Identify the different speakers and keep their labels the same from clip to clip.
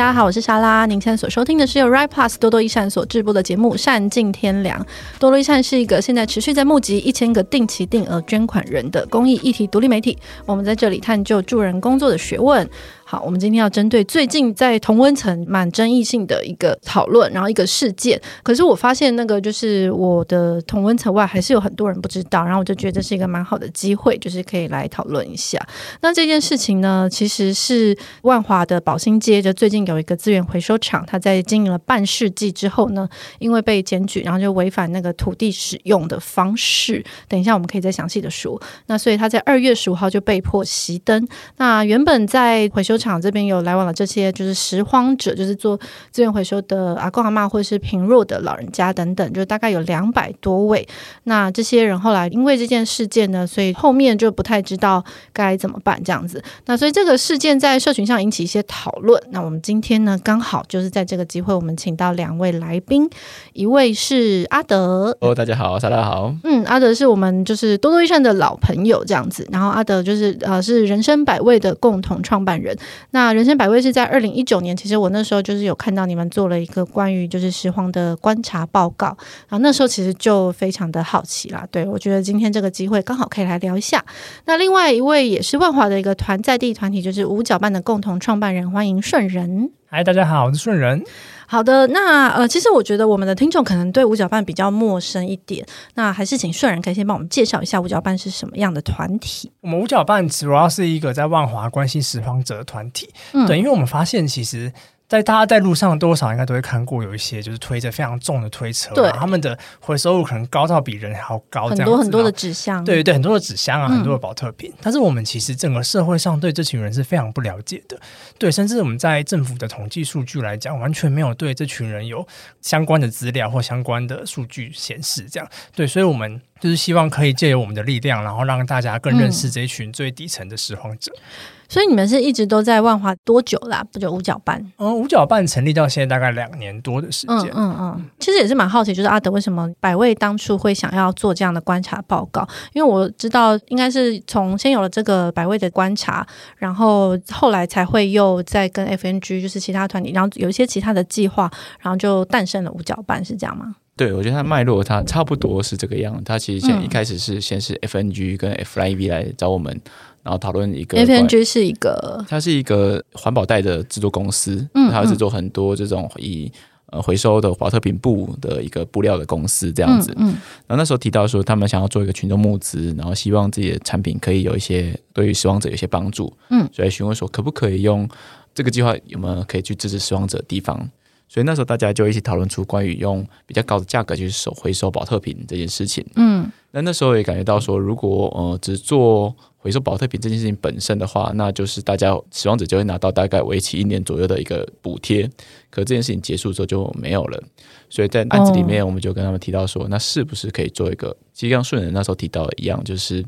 Speaker 1: 大家好，我是莎拉。您现在所收听的是由 Right Plus 多多益善所制播的节目《善尽天良》。多多益善是一个现在持续在募集一千个定期定额捐款人的公益议题独立媒体。我们在这里探究助人工作的学问。好，我们今天要针对最近在同温层蛮争议性的一个讨论，然后一个事件。可是我发现那个就是我的同温层外还是有很多人不知道，然后我就觉得是一个蛮好的机会，就是可以来讨论一下。那这件事情呢，其实是万华的宝兴街，就最近有一个资源回收厂，它在经营了半世纪之后呢，因为被检举，然后就违反那个土地使用的方式。等一下我们可以再详细的说。那所以他在二月十五号就被迫熄灯。那原本在回收厂这边有来往的这些就是拾荒者，就是做资源回收的阿公阿妈，或者是贫弱的老人家等等，就大概有两百多位。那这些人后来因为这件事件呢，所以后面就不太知道该怎么办这样子。那所以这个事件在社群上引起一些讨论。那我们今天呢，刚好就是在这个机会，我们请到两位来宾，一位是阿德。
Speaker 2: 哦，大家好，大家好。
Speaker 1: 嗯，阿德是我们就是多多益善的老朋友这样子。然后阿德就是呃是人生百味的共同创办人。那人生百味是在二零一九年，其实我那时候就是有看到你们做了一个关于就是拾荒的观察报告，然后那时候其实就非常的好奇啦。对，我觉得今天这个机会刚好可以来聊一下。那另外一位也是万华的一个团在地团体，就是五角办的共同创办人，欢迎顺仁。
Speaker 3: 嗨，大家好，我是顺仁。
Speaker 1: 好的，那呃，其实我觉得我们的听众可能对五角半比较陌生一点，那还是请顺然可以先帮我们介绍一下五角半是什么样的团体。
Speaker 3: 我们五角半主要是一个在万华关心拾荒者的团体，嗯，对，因为我们发现其实。在大家在路上多少应该都会看过，有一些就是推着非常重的推车，对，他们的回收物可能高到比人还要高，
Speaker 1: 很多很多的纸箱，
Speaker 3: 对对对，很多的纸箱啊，嗯、很多的保特瓶。但是我们其实整个社会上对这群人是非常不了解的，对，甚至我们在政府的统计数据来讲，完全没有对这群人有相关的资料或相关的数据显示，这样。对，所以我们就是希望可以借由我们的力量，然后让大家更认识这一群最底层的拾荒者。嗯
Speaker 1: 所以你们是一直都在万华多久啦？不久五角半？
Speaker 3: 嗯，五角半成立到现在大概两年多的时间。
Speaker 1: 嗯嗯嗯，其实也是蛮好奇，就是阿德为什么百味当初会想要做这样的观察报告？因为我知道应该是从先有了这个百味的观察，然后后来才会又再跟 FNG 就是其他团体，然后有一些其他的计划，然后就诞生了五角半，是这样吗？
Speaker 2: 对，我觉得它脉络它差不多是这个样。它其实先一开始是先是 FNG 跟 FlyV 来找我们。然后讨论一个
Speaker 1: ，FNG 是一个，
Speaker 2: 它是一个环保袋的制作公司，嗯，它制作很多这种以呃回收的华特瓶布的一个布料的公司这样子，嗯，嗯，然后那时候提到说他们想要做一个群众募资，然后希望自己的产品可以有一些对于拾荒者有一些帮助，嗯，所以询问说可不可以用这个计划有没有可以去支持拾荒者的地方。所以那时候大家就一起讨论出关于用比较高的价格去收回收保特瓶这件事情。嗯，那那时候也感觉到说，如果呃只做回收保特瓶这件事情本身的话，那就是大家拾荒者就会拿到大概为期一年左右的一个补贴。可这件事情结束之后就没有了。所以在案子里面，我们就跟他们提到说，那是不是可以做一个？其实像顺仁那时候提到的一样，就是。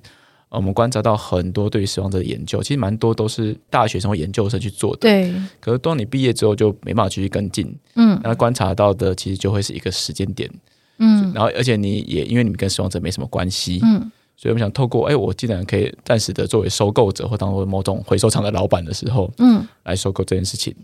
Speaker 2: 我们观察到很多对于死亡者的研究，其实蛮多都是大学生或研究生去做的。
Speaker 1: 对。
Speaker 2: 可是当你毕业之后，就没办法继续跟进。嗯。那观察到的其实就会是一个时间点。嗯。然后，而且你也因为你们跟死亡者没什么关系。嗯。所以我们想透过，哎，我既然可以暂时的作为收购者或当做某种回收厂的老板的时候，嗯，来收购这件事情。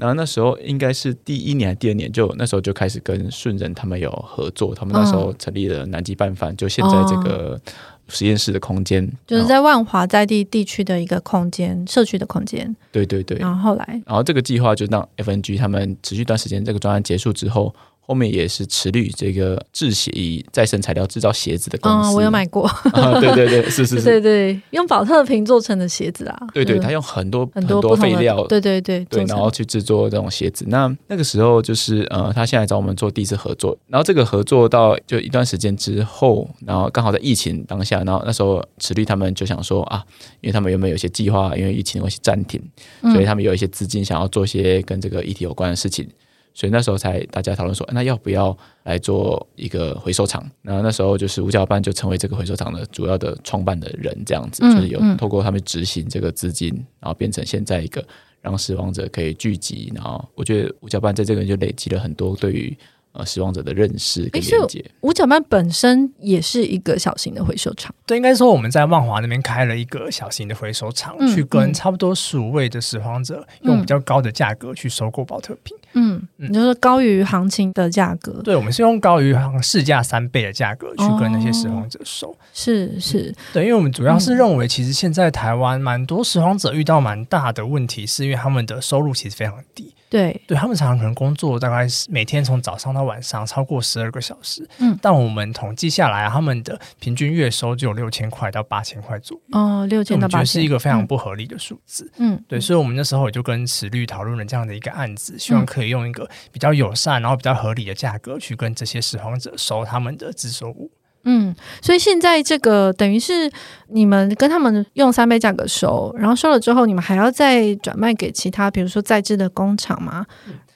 Speaker 2: 然后那时候应该是第一年还是第二年，就那时候就开始跟顺仁他们有合作。他们那时候成立了南极拌饭，就现在这个。哦实验室的空间，
Speaker 1: 就是在万华在地地区的一个空间，社区的空间。
Speaker 2: 对对对。
Speaker 1: 然后后来，
Speaker 2: 然后这个计划就让 FNG 他们持续一段时间，这个专案结束之后。后面也是持绿这个制鞋以再生材料制造鞋子的公司，
Speaker 1: 嗯，我有买过。
Speaker 2: 啊、对对对，是是是，
Speaker 1: 对对，用宝特瓶做成的鞋子啊。
Speaker 2: 对对，他用很多很多废料，
Speaker 1: 对对对
Speaker 2: 对，然后去制作这种鞋子。那那个时候就是呃，他现在找我们做第一次合作，然后这个合作到就一段时间之后，然后刚好在疫情当下，然后那时候持绿他们就想说啊，因为他们原本有些计划，因为疫情的关系暂停，所以他们有一些资金想要做一些跟这个议题有关的事情。所以那时候才大家讨论说，那要不要来做一个回收厂？然后那时候就是五角半就成为这个回收厂的主要的创办的人，这样子，就是有透过他们执行这个资金，然后变成现在一个让死亡者可以聚集。然后我觉得五角半在这个就累积了很多对于呃拾荒者的认识跟连接。
Speaker 1: 五角曼本身也是一个小型的回收厂，
Speaker 3: 对，应该说我们在万华那边开了一个小型的回收厂，嗯、去跟差不多十五位的拾荒者用比较高的价格去收购保特瓶。
Speaker 1: 嗯，你就说高于行情的价格？
Speaker 3: 对，我们是用高于行市价三倍的价格去跟那些拾荒者收。哦、
Speaker 1: 是是、嗯，
Speaker 3: 对，因为我们主要是认为，其实现在台湾蛮多拾荒者遇到蛮大的问题，是因为他们的收入其实非常低。
Speaker 1: 对，
Speaker 3: 对他们常常可能工作大概是每天从早上到晚上超过十二个小时。嗯，但我们统计下来，他们的平均月收就有六千块到八千块左右。
Speaker 1: 哦，六千到八千，
Speaker 3: 是一个非常不合理的数字。嗯，对，所以我们那时候也就跟慈律讨论了这样的一个案子，希望可以用一个比较友善，然后比较合理的价格去跟这些拾荒者收他们的自收物。
Speaker 1: 嗯，所以现在这个等于是你们跟他们用三倍价格收，然后收了之后，你们还要再转卖给其他，比如说在制的工厂吗？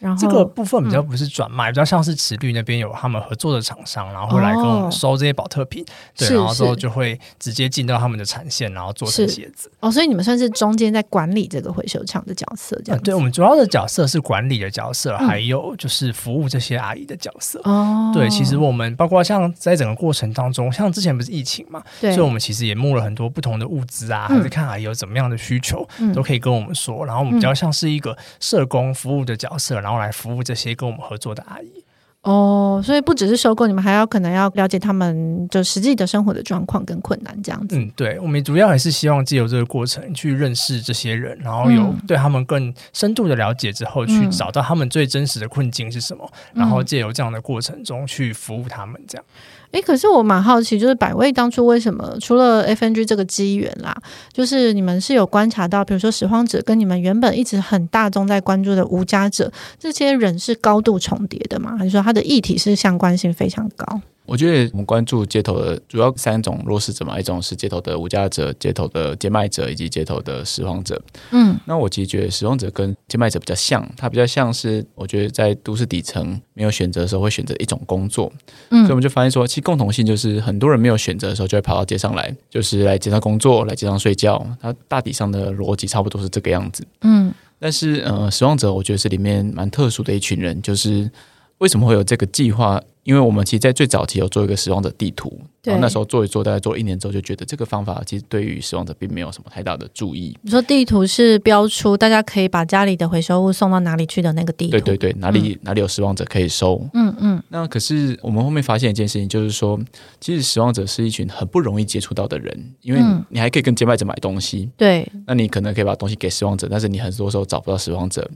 Speaker 1: 嗯然后
Speaker 3: 这个部分比较不是转卖，嗯、比较像是慈绿那边有他们合作的厂商，然后会来跟我们收这些保特瓶，哦、对，然后之后就会直接进到他们的产线，然后做成鞋子。
Speaker 1: 哦，所以你们算是中间在管理这个回收厂的角色，这样、嗯。
Speaker 3: 对，我们主要的角色是管理的角色，嗯、还有就是服务这些阿姨的角色。哦，对，其实我们包括像在整个过程当中，像之前不是疫情嘛，对，所以我们其实也募了很多不同的物资啊，嗯、还是看阿姨有怎么样的需求，嗯、都可以跟我们说。然后我们比较像是一个社工服务的角色，然后来服务这些。跟我们合作的阿姨
Speaker 1: 哦，所以不只是收购，你们还要可能要了解他们就实际的生活的状况跟困难这样子。
Speaker 3: 嗯，对，我们主要还是希望借由这个过程去认识这些人，然后有对他们更深度的了解之后，嗯、去找到他们最真实的困境是什么，嗯、然后借由这样的过程中去服务他们这样。
Speaker 1: 哎，可是我蛮好奇，就是百味当初为什么除了 FNG 这个机缘啦，就是你们是有观察到，比如说拾荒者跟你们原本一直很大众在关注的无家者，这些人是高度重叠的吗？还是说他的议题是相关性非常高？
Speaker 2: 我觉得我们关注街头的主要三种弱势者嘛，一种是街头的无家者、街头的接卖者以及街头的拾荒者。嗯，那我其实觉得拾荒者跟接卖者比较像，他比较像是我觉得在都市底层没有选择的时候会选择一种工作。嗯，所以我们就发现说，其实共同性就是很多人没有选择的时候就会跑到街上来，就是来街上工作，来街上睡觉。它大体上的逻辑差不多是这个样子。嗯，但是呃，拾荒者我觉得是里面蛮特殊的一群人，就是为什么会有这个计划？因为我们其实，在最早期有做一个拾荒者地图。然后那时候做一做，大概做一年之后，就觉得这个方法其实对于拾荒者并没有什么太大的注意。
Speaker 1: 你说地图是标出大家可以把家里的回收物送到哪里去的那个地图？
Speaker 2: 对对对，哪里、嗯、哪里有拾荒者可以收？嗯嗯。嗯，那可是我们后面发现一件事情，就是说，其实拾荒者是一群很不容易接触到的人，因为你还可以跟接卖者买东西。对、嗯。那你可能可以把东西给拾荒者，但是你很多时候找不到拾荒者，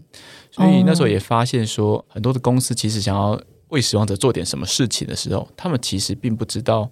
Speaker 2: 所以那时候也发现说，很多的公司其实想要为使用者做点什么事情的时候，他们其实并不知道。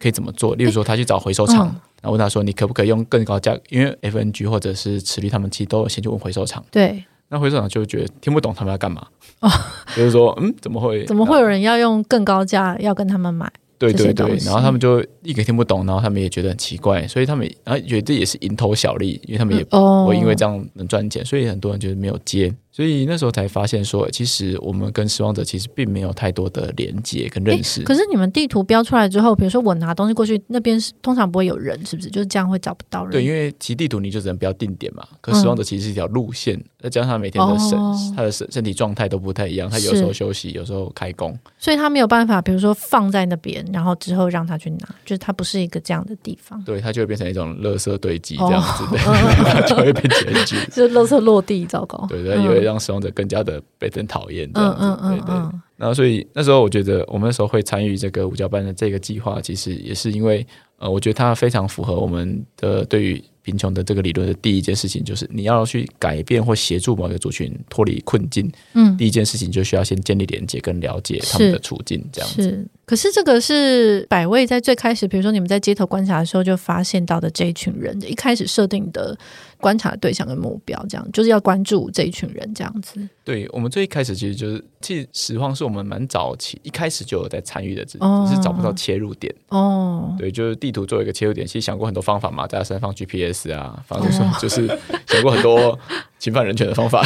Speaker 2: 可以怎么做？例如说，他去找回收厂，嗯、然后问他说：“你可不可以用更高价？”因为 FNG 或者是慈绿他们其实都有先去问回收厂。对，那回收厂就觉得听不懂他们要干嘛。哦，就是说，嗯，怎么会？
Speaker 1: 怎么会有人要用更高价要跟他们买？
Speaker 2: 对对对，然后他们就一个听不懂，然后他们也觉得很奇怪，所以他们然后觉得这也是蝇头小利，因为他们也不会因为这样能赚钱，所以很多人就是没有接。所以那时候才发现说，其实我们跟拾荒者其实并没有太多的连接跟认识。
Speaker 1: 可是你们地图标出来之后，比如说我拿东西过去，那边是通常不会有人，是不是？就是这样会找不到人。
Speaker 2: 对，因为其地图你就只能标定点嘛。可拾荒者其实是一条路线，再加上他每天的身、哦、他的身身体状态都不太一样，他有时候休息，有时候开工，
Speaker 1: 所以他没有办法，比如说放在那边，然后之后让他去拿，就是他不是一个这样的地方。
Speaker 2: 对，他就会变成一种垃圾堆积这样子的，哦、就会变结局，
Speaker 1: 就是垃圾落地，糟糕。
Speaker 2: 对对，让使用者更加。的被人讨厌这样子，嗯嗯嗯嗯对对。然后，所以那时候我觉得，我们那时候会参与这个五教班的这个计划，其实也是因为，呃，我觉得它非常符合我们的对于贫穷的这个理论的第一件事情，就是你要去改变或协助某一个族群脱离困境，嗯，第一件事情就需要先建立连接跟了解他们的处境，这样子。
Speaker 1: 是，可是这个是百位在最开始，比如说你们在街头观察的时候就发现到的这一群人，一开始设定的。观察对象跟目标，这样就是要关注这一群人，这样子。
Speaker 2: 对，我们最一开始其实就是，其实实况是我们蛮早期一开始就有在参与的，只是找不到切入点。哦，对，就是地图做一个切入点，其实想过很多方法嘛，在山上放 GPS 啊，反正说就是想过很多侵犯人权的方法，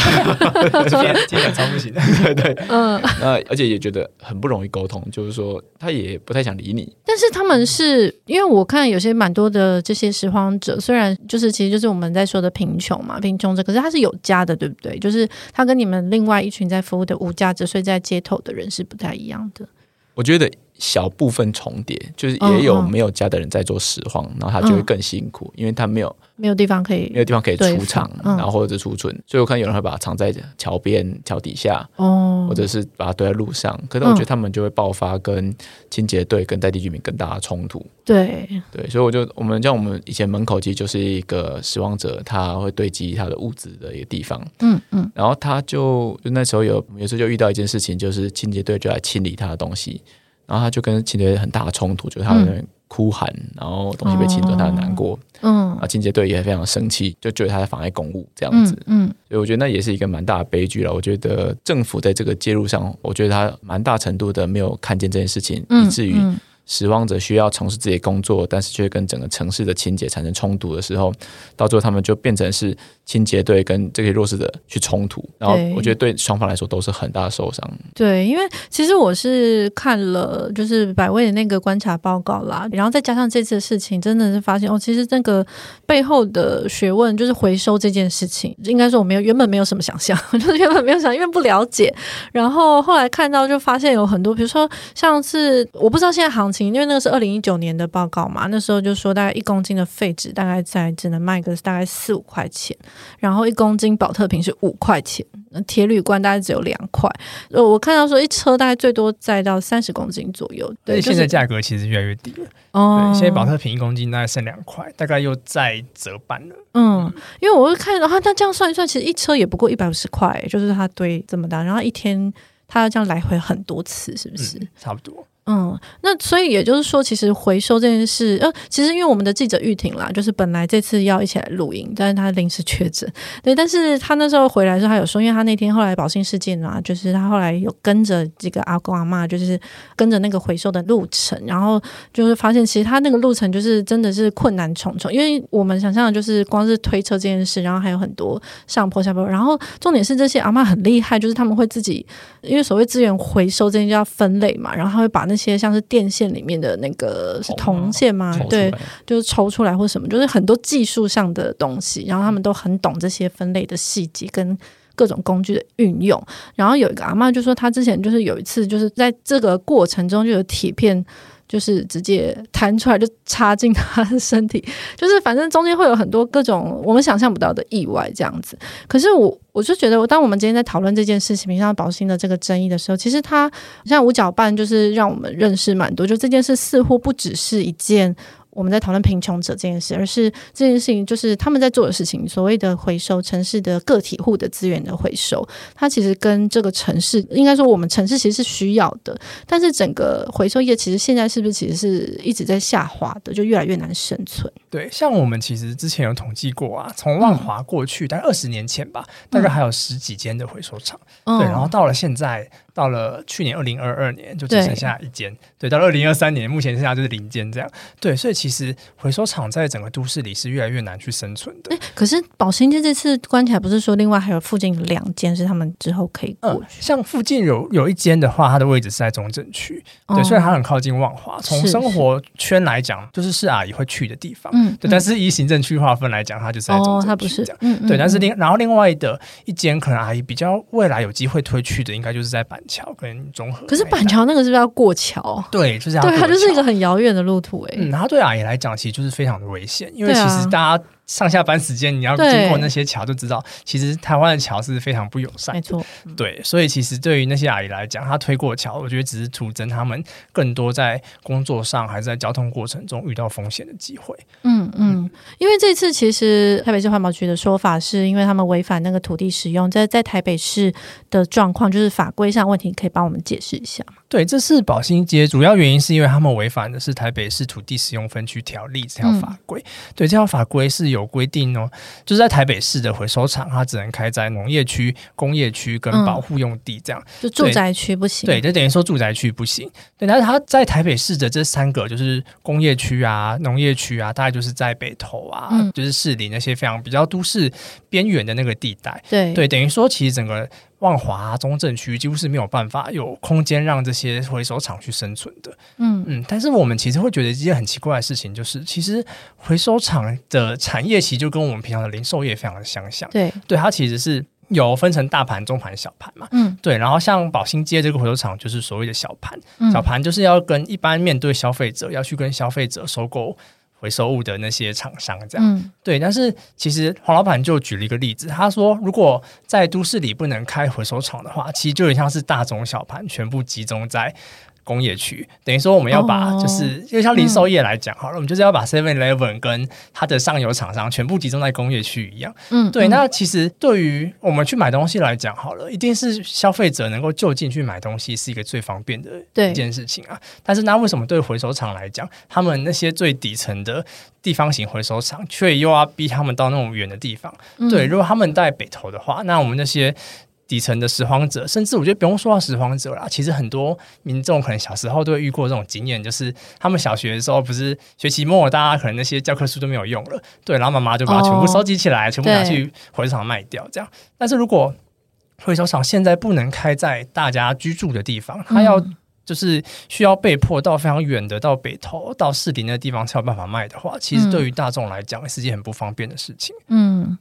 Speaker 3: 这边听起来超不行的。
Speaker 2: 对对，嗯，那而且也觉得很不容易沟通，就是说他也不太想理你。
Speaker 1: 但是他们是因为我看有些蛮多的这些拾荒者，虽然就是其实就是我们在说的贫穷嘛，贫穷者，可是他是有家的，对不对？就是他跟你们另外一群在服务的无家者睡在街头的人是不太一样的。
Speaker 2: 我觉得。小部分重叠，就是也有没有家的人在做拾荒，嗯、然后他就会更辛苦，嗯、因为他没有
Speaker 1: 没有地方可以
Speaker 2: 没有地方可以储藏，嗯、然后或者是储存，所以我看有人会把它藏在桥边、桥底下，哦，或者是把它堆在路上。可是我觉得他们就会爆发跟清洁队、跟在地居民更大的冲突。
Speaker 1: 对
Speaker 2: 对，所以我就我们像我们以前门口其实就是一个拾荒者，他会堆积他的物资的一个地方。嗯嗯，然后他就就那时候有有时候就遇到一件事情，就是清洁队就来清理他的东西。然后他就跟清洁队很大的冲突，就是他在那哭喊，嗯、然后东西被清走，他很难过。嗯，然后清洁队也非常生气，就觉得他在妨碍公务这样子。嗯，嗯所以我觉得那也是一个蛮大的悲剧了。我觉得政府在这个介入上，我觉得他蛮大程度的没有看见这件事情，嗯、以至于。拾荒者需要从事自己的工作，但是却跟整个城市的清洁产生冲突的时候，到最后他们就变成是清洁队跟这些弱势者去冲突，然后我觉得对双方来说都是很大的受伤。
Speaker 1: 对，因为其实我是看了就是百位的那个观察报告啦，然后再加上这次的事情，真的是发现哦，其实那个背后的学问就是回收这件事情，应该说我没有原本没有什么想象，就是原本没有想，因为不了解，然后后来看到就发现有很多，比如说像是我不知道现在行情。因为那个是二零一九年的报告嘛，那时候就说大概一公斤的废纸大概在只能卖个大概四五块钱，然后一公斤保特瓶是五块钱，铁铝罐大概只有两块。呃，我看到说一车大概最多载到三十公斤左右。对，
Speaker 3: 现在价格其实越来越低了。哦，现在保特瓶一公斤大概剩两块，大概又再折半了。
Speaker 1: 嗯，因为我会看，然后他这样算一算，其实一车也不过一百五十块，就是他堆这么大，然后一天他要这样来回很多次，是不是？
Speaker 3: 嗯，差不多。
Speaker 1: 嗯，那所以也就是说，其实回收这件事，呃，其实因为我们的记者玉婷啦，就是本来这次要一起来录音，但是他临时确诊，对，但是他那时候回来的时候，他有说，因为他那天后来保兴事件啊，就是他后来有跟着这个阿公阿嬷，就是跟着那个回收的路程，然后就是发现，其实他那个路程就是真的是困难重重，因为我们想象的就是光是推车这件事，然后还有很多上坡下坡，然后重点是这些阿嬷很厉害，就是他们会自己，因为所谓资源回收这件就要分类嘛，然后他会把那些像是电线里面的那个是铜线吗？对，就是抽出来或什么，就是很多技术上的东西。然后他们都很懂这些分类的细节跟各种工具的运用。然后有一个阿妈就说，她之前就是有一次就是在这个过程中就有铁片。就是直接弹出来就插进他的身体，就是反正中间会有很多各种我们想象不到的意外这样子。可是我我就觉得，当我们今天在讨论这件事情，像宝兴的这个争议的时候，其实他像五角半就是让我们认识蛮多，就这件事似乎不只是一件。我们在讨论贫穷者这件事，而是这件事情就是他们在做的事情。所谓的回收城市的个体户的资源的回收，它其实跟这个城市，应该说我们城市其实是需要的。但是整个回收业其实现在是不是其实是一直在下滑的，就越来越难生存。
Speaker 3: 对，像我们其实之前有统计过啊，从万华过去，大概二十年前吧，大概还有十几间的回收厂。嗯、对，然后到了现在。到了去年二零二二年，就只剩下一间。对，对，到了二零二三年，目前剩下就是零间这样。对，所以其实回收厂在整个都市里是越来越难去生存的。
Speaker 1: 可是宝兴街这次关起来，不是说另外还有附近两间是他们之后可以过去？
Speaker 3: 嗯、像附近有有一间的话，它的位置是在中正区，对，哦、所以它很靠近万华。从生活圈来讲，就是是阿姨会去的地方。嗯，对。但是以行政区划分来讲，它就是在中正区。哦，它不是这样。嗯，嗯，对。但是另然后另外的一间，可能阿姨比较未来有机会推去的，应该就是在板桥跟中和，
Speaker 1: 可是板桥那个是不是要过桥？
Speaker 3: 对，就是要过桥。
Speaker 1: 对，它就是一个很遥远的路途哎、欸。
Speaker 3: 嗯，然后对阿姨来讲，其实就是非常的危险，因为其实大家。上下班时间你要经过那些桥，就知道其实台湾的桥是非常不友善。没错，对，所以其实对于那些阿姨来讲，她推过桥，我觉得只是徒增他们更多在工作上还是在交通过程中遇到风险的机会。嗯
Speaker 1: 嗯，因为这次其实台北市环保局的说法是因为他们违反那个土地使用，在在台北市的状况就是法规上问题，可以帮我们解释一下吗？
Speaker 3: 对，这是宝兴街主要原因是因为他们违反的是台北市土地使用分区条例这条法规。嗯、对，这条法规是有。有规定哦，就是在台北市的回收厂，它只能开在农业区、工业区跟保护用地这样，嗯、
Speaker 1: 就住宅区不行。
Speaker 3: 对，就等于说住宅区不行。对，但是它在台北市的这三个，就是工业区啊、农业区啊，大概就是在北投啊，嗯、就是市里那些非常比较都市边缘的那个地带。
Speaker 1: 对
Speaker 3: 对，等于说其实整个。万华、中正区几乎是没有办法有空间让这些回收厂去生存的。嗯嗯，但是我们其实会觉得一件很奇怪的事情，就是其实回收厂的产业其实就跟我们平常的零售业非常的相像。
Speaker 1: 对
Speaker 3: 对，它其实是有分成大盘、中盘、小盘嘛。嗯，对。然后像宝兴街这个回收厂就是所谓的小盘，嗯、小盘就是要跟一般面对消费者要去跟消费者收购。回收物的那些厂商，这样、嗯、对，但是其实黄老板就举了一个例子，他说，如果在都市里不能开回收厂的话，其实就有点像是大中小盘全部集中在。工业区等于说，我们要把就是，因为、哦、像零售业来讲好了，嗯、我们就是要把 Seven Eleven 跟它的上游厂商全部集中在工业区一样。嗯，对。那其实对于我们去买东西来讲好了，一定是消费者能够就近去买东西是一个最方便的一件事情啊。但是那为什么对回收厂来讲，他们那些最底层的地方型回收厂，却又要逼他们到那种远的地方？嗯、对，如果他们在北投的话，那我们那些。底层的拾荒者，甚至我觉得不用说到拾荒者啦，其实很多民众可能小时候都会遇过这种经验，就是他们小学的时候不是学期末，大家可能那些教科书都没有用了，对，然后妈妈就把它全部收集起来，哦、全部拿去回收厂卖掉，这样。但是如果回收厂现在不能开在大家居住的地方，它要就是需要被迫到非常远的到北投到士林的地方才有办法卖的话，其实对于大众来讲是件很不方便的事情。嗯。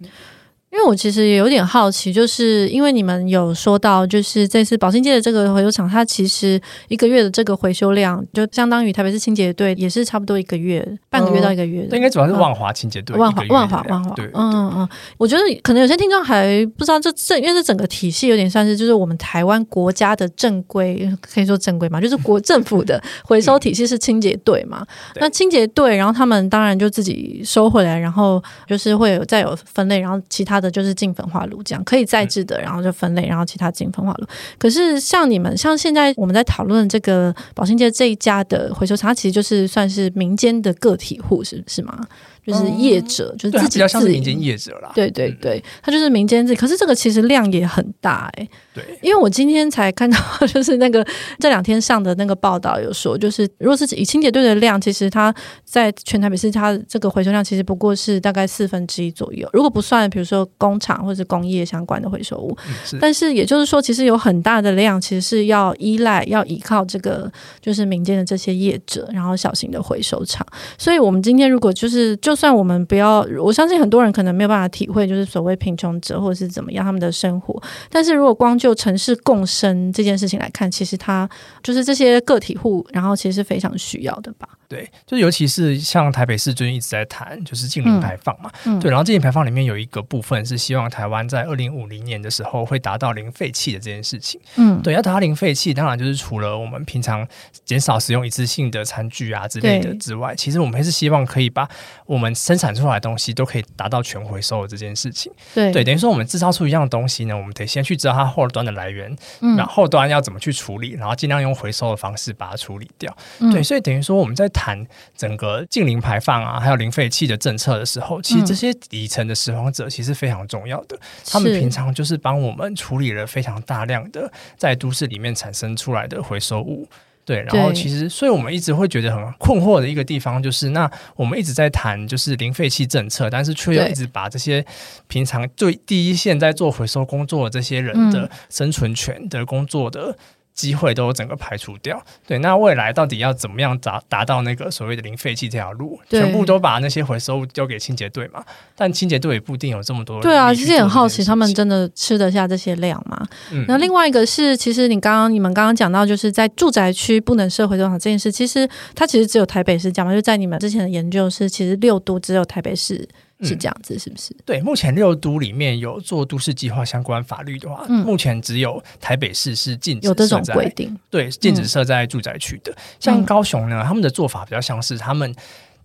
Speaker 1: 因为我其实也有点好奇，就是因为你们有说到，就是这次宝兴街的这个回收厂，它其实一个月的这个回收量，就相当于台北市清洁队也是差不多一个月，半个月到一个月的。
Speaker 3: 对、嗯，应该主要是万华清洁队。
Speaker 1: 万华，万华，万华。对，嗯嗯。我觉得可能有些听众还不知道这，这这因为这整个体系有点算是就是我们台湾国家的正规，可以说正规嘛，就是国政府的回收体系是清洁队嘛。嗯、那清洁队，然后他们当然就自己收回来，然后就是会有再有分类，然后其他。的就是进焚化炉这样可以再制的，然后就分类，然后其他进焚化炉。可是像你们，像现在我们在讨论这个保兴街这一家的回收厂，它其实就是算是民间的个体户，是是吗？就是业者，嗯、就是自己
Speaker 3: 比较像是民间业者啦。
Speaker 1: 对对对，他就是民间自己。可是这个其实量也很大哎、欸。对，因为我今天才看到，就是那个这两天上的那个报道有说，就是如果是以清洁队的量，其实它在全台北市，它这个回收量其实不过是大概四分之一左右。如果不算，比如说工厂或者工业相关的回收物，嗯、是但是也就是说，其实有很大的量，其实是要依赖、要依靠这个就是民间的这些业者，然后小型的回收厂。所以我们今天如果就是就就算我们不要，我相信很多人可能没有办法体会，就是所谓贫穷者或者是怎么样他们的生活。但是如果光就城市共生这件事情来看，其实他就是这些个体户，然后其实是非常需要的吧。
Speaker 3: 对，就尤其是像台北市最近一直在谈，就是净零排放嘛。嗯嗯、对，然后净零排放里面有一个部分是希望台湾在二零五零年的时候会达到零废弃的这件事情。嗯，对，要达到零废弃，当然就是除了我们平常减少使用一次性的餐具啊之类的之外，其实我们还是希望可以把我们生产出来的东西都可以达到全回收的这件事情。对，对，等于说我们制造出一样东西呢，我们得先去知道它后端的来源，嗯、然后后端要怎么去处理，然后尽量用回收的方式把它处理掉。嗯、对，所以等于说我们在谈整个净零排放啊，还有零废弃的政策的时候，其实这些底层的拾荒者其实非常重要的。嗯、他们平常就是帮我们处理了非常大量的在都市里面产生出来的回收物。对，然后其实，所以我们一直会觉得很困惑的一个地方就是，那我们一直在谈就是零废弃政策，但是却又一直把这些平常最第一线在做回收工作的这些人的生存权的工作的。机会都整个排除掉，对，那未来到底要怎么样达达到那个所谓的零废弃这条路？全部都把那些回收物丢给清洁队嘛？但清洁队也不一定有这么多。对啊，其实很好奇，他们真的吃得下这些量吗？嗯，那另外一个是，其实你刚刚你们刚刚讲到，就是在住宅区不能设回收场这件事，其实它其实只有台北市讲嘛，就在你们之前的研究是，其实六都只有台北市。是这样子，是不是？对，目前六都里面有做都市计划相关法律的话，嗯、目前只有台北市是禁止有这种规定，对，禁止设在住宅区的。嗯、像高雄呢，他们的做法比较像是他们。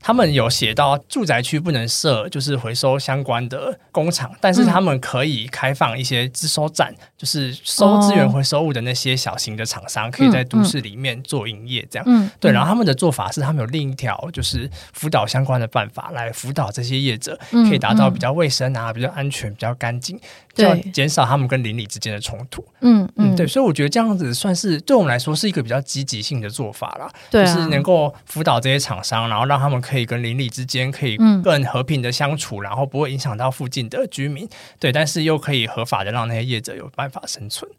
Speaker 3: 他们有写到住宅区不能设就是回收相关的工厂，但是他们可以开放一些资收站，就是收资源回收物的那些小型的厂商，可以在都市里面做营业，这样。嗯，对。然后他们的做法是，他们有另一条就是辅导相关的办法来辅导这些业者，可以达到比较卫生啊、比较安全、比较干净，就要减少他们跟邻里之间的冲突。嗯嗯，对。所以我觉得这样子算是对我们来说是一个比较积极性的做法啦，就是能够辅导这些厂商，然后让他们可以跟邻里之间可以更和平的相处，然后不会影响到附近的居民。对，但是又可以合法的让那些业者有办法生存。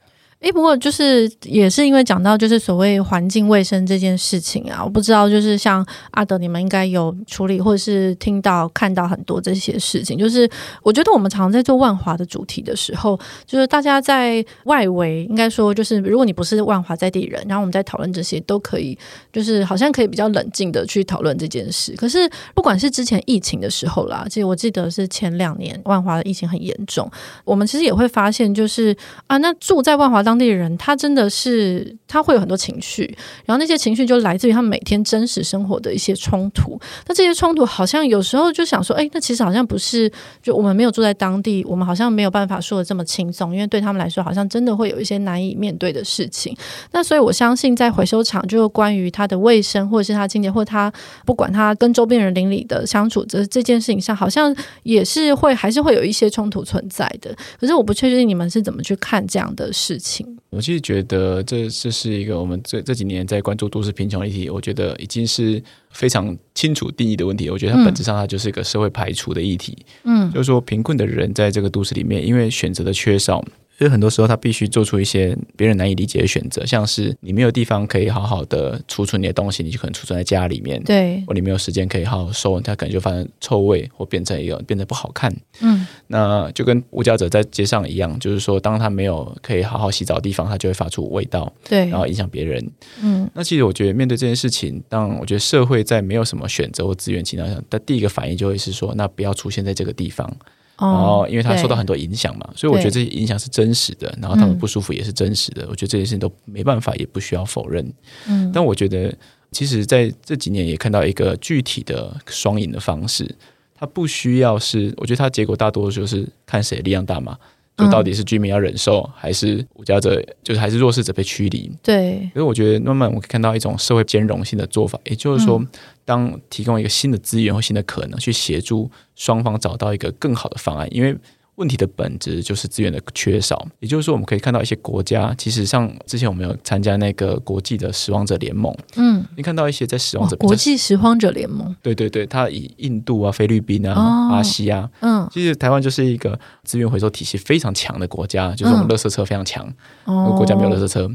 Speaker 1: 诶，不过就是也是因为讲到就是所谓环境卫生这件事情啊，我不知道就是像阿德你们应该有处理或者是听到看到很多这些事情。就是我觉得我们常常在做万华的主题的时候，就是大家在外围应该说就是如果你不是万华在地人，然后我们在讨论这些都可以，就是好像可以比较冷静的去讨论这件事。可是不管是之前疫情的时候啦，其实我记得是前两年万华的疫情很严重，我们其实也会发现就是啊，那住在万华。当地人他真的是他会有很多情绪，然后那些情绪就来自于他们每天真实生活的一些冲突。那这些冲突好像有时候就想说，哎，那其实好像不是，就我们没有住在当地，我们好像没有办法说得这么轻松，因为对他们来说，好像真的会有一些难以面对的事情。那所以我相信，在回收厂，就关于他的卫生，或者是他清洁，或者他不管他跟周边人邻里的相处，这这件事情上，好像也是会还是会有一些冲突存在的。可是我不确定你们是怎么去看这样的事情。
Speaker 2: 我其实觉得这这是一个我们这这几年在关注都市贫穷议题，我觉得已经是非常清楚定义的问题。我觉得它本质上它就是一个社会排除的议题。嗯，就是说贫困的人在这个都市里面，因为选择的缺少。所以很多时候，他必须做出一些别人难以理解的选择，像是你没有地方可以好好的储存你的东西，你就可能储存在家里面。
Speaker 1: 对，
Speaker 2: 或你没有时间可以好好收，它可能就发生臭味，或变成一个变得不好看。嗯，那就跟无家者在街上一样，就是说，当他没有可以好好洗澡的地方，他就会发出味道，对，然后影响别人。嗯，那其实我觉得面对这件事情，当我觉得社会在没有什么选择或资源情况下，他第一个反应就会是说，那不要出现在这个地方。然后，因为他受到很多影响嘛，所以我觉得这些影响是真实的。然后他们不舒服也是真实的。我觉得这些事情都没办法，也不需要否认。嗯，但我觉得，其实在这几年也看到一个具体的双赢的方式。它不需要是，我觉得它结果大多就是看谁力量大嘛。就到底是居民要忍受，嗯、还是无家者，就是还是弱势者被驱离？
Speaker 1: 对。
Speaker 2: 所以我觉得慢慢我看到一种社会兼容性的做法，也就是说，当提供一个新的资源或新的可能，去协助双方找到一个更好的方案，因为。问题的本质就是资源的缺少，也就是说，我们可以看到一些国家，其实像之前我们有参加那个国际的拾荒者联盟，嗯，你看到一些在拾荒者
Speaker 1: 国际拾荒者联盟，
Speaker 2: 对对对，它以印度啊、菲律宾啊、哦、巴西啊，嗯，其实台湾就是一个资源回收体系非常强的国家，就是我们垃圾车非常强，嗯、那个国家没有垃圾车。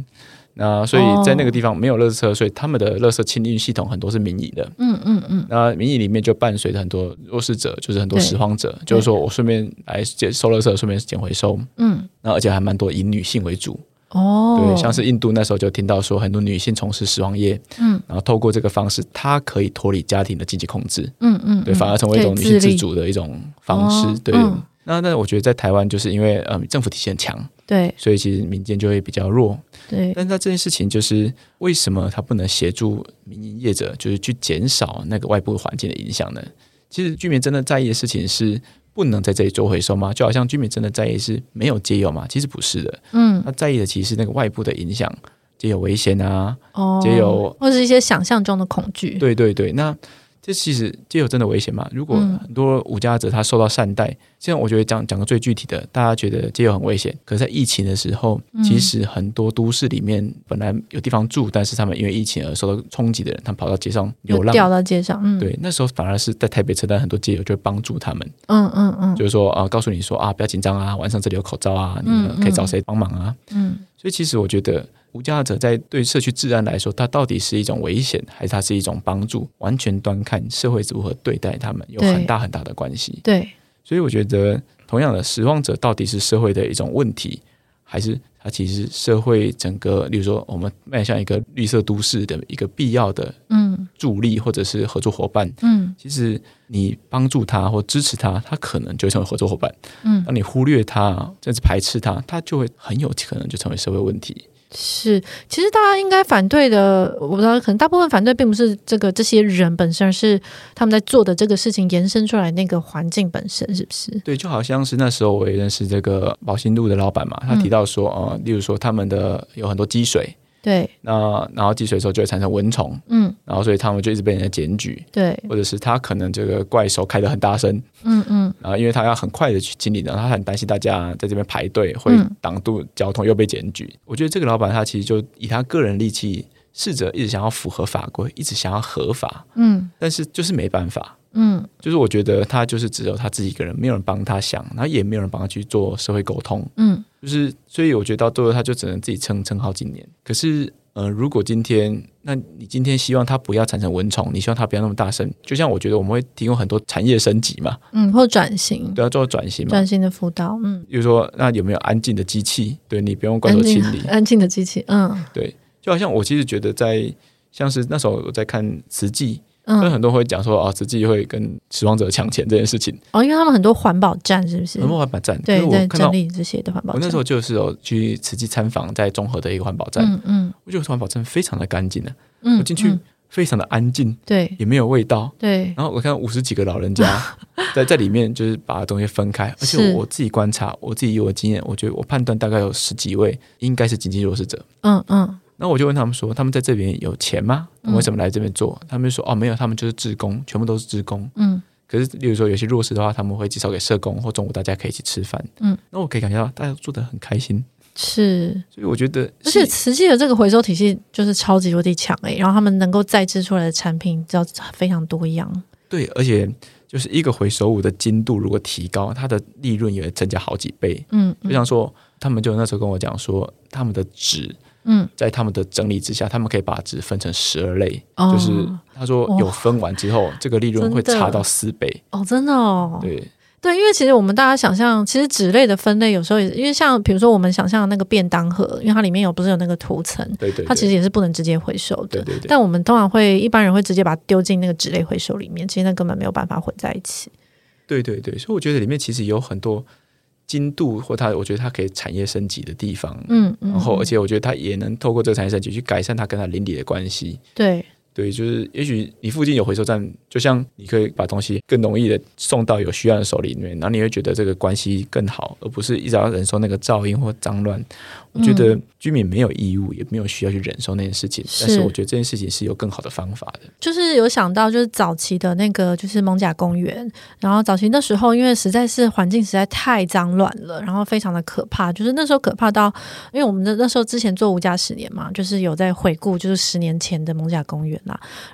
Speaker 2: 那所以在那个地方没有垃圾车，所以他们的垃圾清运系统很多是民营的。嗯嗯嗯。那民营里面就伴随着很多弱势者，就是很多拾荒者，就是说我顺便来捡收垃圾，顺便捡回收。嗯。那而且还蛮多以女性为主。哦。对，像是印度那时候就听到说很多女性从事拾荒业。嗯。然后透过这个方式，她可以脱离家庭的经济控制。嗯嗯。对，反而成为一种女性自主的一种方式。对。那那我觉得在台湾就是因为呃政府体系很强。对，所以其实民间就会比较弱。对，但是他这件事情就是为什么他不能协助民营业者，就是去减少那个外部环境的影响呢？其实居民真的在意的事情是不能在这里做回收吗？就好像居民真的在意是没有街友吗？其实不是的。嗯，他在意的其实是那个外部的影响，街有危险啊，哦，街有
Speaker 1: 或者是一些想象中的恐惧。
Speaker 2: 对对对，那。这其实街友真的危险吗？如果很多无家者他受到善待，现在、嗯、我觉得讲讲个最具体的，大家觉得街友很危险。可是，在疫情的时候，嗯、其实很多都市里面本来有地方住，但是他们因为疫情而受到冲击的人，他们跑到街上流浪，
Speaker 1: 掉到街上。嗯、
Speaker 2: 对，那时候反而是在台北车站，很多街友就会帮助他们。嗯嗯嗯，就是说啊，告诉你说啊，不要紧张啊，晚上这里有口罩啊，你们可以找谁帮忙啊。嗯，嗯所以其实我觉得。无家者在对社区治安来说，它到底是一种危险，还是它是一种帮助？完全端看社会如何对待他们，有很大很大的关系。
Speaker 1: 对，
Speaker 2: 所以我觉得，同样的，拾荒者到底是社会的一种问题，还是它其实社会整个，例如说，我们迈向一个绿色都市的一个必要的嗯助力或者是合作伙伴，嗯，其实你帮助他或支持他，他可能就会成为合作伙伴，嗯，当你忽略他甚至排斥他，他就会很有可能就成为社会问题。
Speaker 1: 是，其实大家应该反对的，我不知道，可能大部分反对并不是这个这些人本身，而是他们在做的这个事情延伸出来那个环境本身，是不是？
Speaker 2: 对，就好像是那时候我也认识这个宝兴路的老板嘛，他提到说，呃，例如说他们的有很多积水。
Speaker 1: 对，
Speaker 2: 那然后积水的时候就会产生蚊虫，嗯，然后所以他们就一直被人家检举，
Speaker 1: 对，
Speaker 2: 或者是他可能这个怪兽开的很大声，嗯嗯，然后因为他要很快的去清理，然后他很担心大家在这边排队会挡住交通，又被检举。嗯、我觉得这个老板他其实就以他个人力气，试着一直想要符合法规，一直想要合法，嗯，但是就是没办法。嗯，就是我觉得他就是只有他自己一个人，没有人帮他想，然后也没有人帮他去做社会沟通。嗯，就是所以我觉得到最后他就只能自己撑撑好几年。可是，呃，如果今天，那你今天希望他不要产生蚊虫，你希望他不要那么大声，就像我觉得我们会提供很多产业升级嘛，
Speaker 1: 嗯，或转型，
Speaker 2: 对，要做转型嘛，
Speaker 1: 转型的辅导，嗯，
Speaker 2: 比如说那有没有安静的机器？对，你不用管手清理，
Speaker 1: 安静的机器，嗯，
Speaker 2: 对，就好像我其实觉得在像是那时候我在看慈济。所以很多人会讲说啊，慈济会跟拾荒者抢钱这件事情。
Speaker 1: 哦，因为他们很多环保站是不是？
Speaker 2: 很多环保站，
Speaker 1: 对，
Speaker 2: 我看到
Speaker 1: 这些的环保站。
Speaker 2: 我那时候就是有去慈济参访，在中和的一个环保站，嗯嗯，我觉得环保站非常的干净的，嗯，我进去非常的安静，对，也没有味道，对。然后我看五十几个老人家 在在里面，就是把东西分开，而且我自己观察，我自己有经验，我觉得我判断大概有十几位应该是经济弱势者，嗯嗯。那我就问他们说，他们在这边有钱吗？为什么来这边做？嗯、他们就说哦，没有，他们就是职工，全部都是职工。嗯，可是，例如说有些弱势的话，他们会介绍给社工，或中午大家可以一起吃饭。嗯，那我可以感觉到大家做的很开心。
Speaker 1: 是，
Speaker 2: 所以我觉得，
Speaker 1: 而且瓷器的这个回收体系就是超级无敌强诶，然后他们能够再制出来的产品，就非常多样。
Speaker 2: 对，而且就是一个回收物的精度如果提高，它的利润也会增加好几倍。嗯，就像说，他们就那时候跟我讲说，他们的纸。嗯，在他们的整理之下，他们可以把纸分成十二类，哦、就是他说有分完之后，哦、这个利润会差到四倍。
Speaker 1: 哦，真的哦，
Speaker 2: 对。
Speaker 1: 对，因为其实我们大家想象，其实纸类的分类有时候也，因为像比如说我们想象的那个便当盒，因为它里面有不是有那个涂层，对，对对，它其实也是不能直接回收的，对对对，但我们通常会一般人会直接把它丢进那个纸类回收里面，其实那根本没有办法混在一起，
Speaker 2: 对对对，所以我觉得里面其实有很多。精度或它，我觉得它可以产业升级的地方，嗯，嗯，然后而且我觉得它也能透过这个产业升级去改善它跟它邻里的关系，
Speaker 1: 对。
Speaker 2: 对，就是也许你附近有回收站，就像你可以把东西更容易的送到有需要的手里面，然后你会觉得这个关系更好，而不是一直要忍受那个噪音或脏乱。我觉得居民没有义务，也没有需要去忍受那件事情，是但是我觉得这件事情是有更好的方法的。
Speaker 1: 就是有想到，就是早期的那个就是蒙甲公园，然后早期那时候，因为实在是环境实在太脏乱了，然后非常的可怕，就是那时候可怕到，因为我们的那时候之前做无家十年嘛，就是有在回顾，就是十年前的蒙甲公园。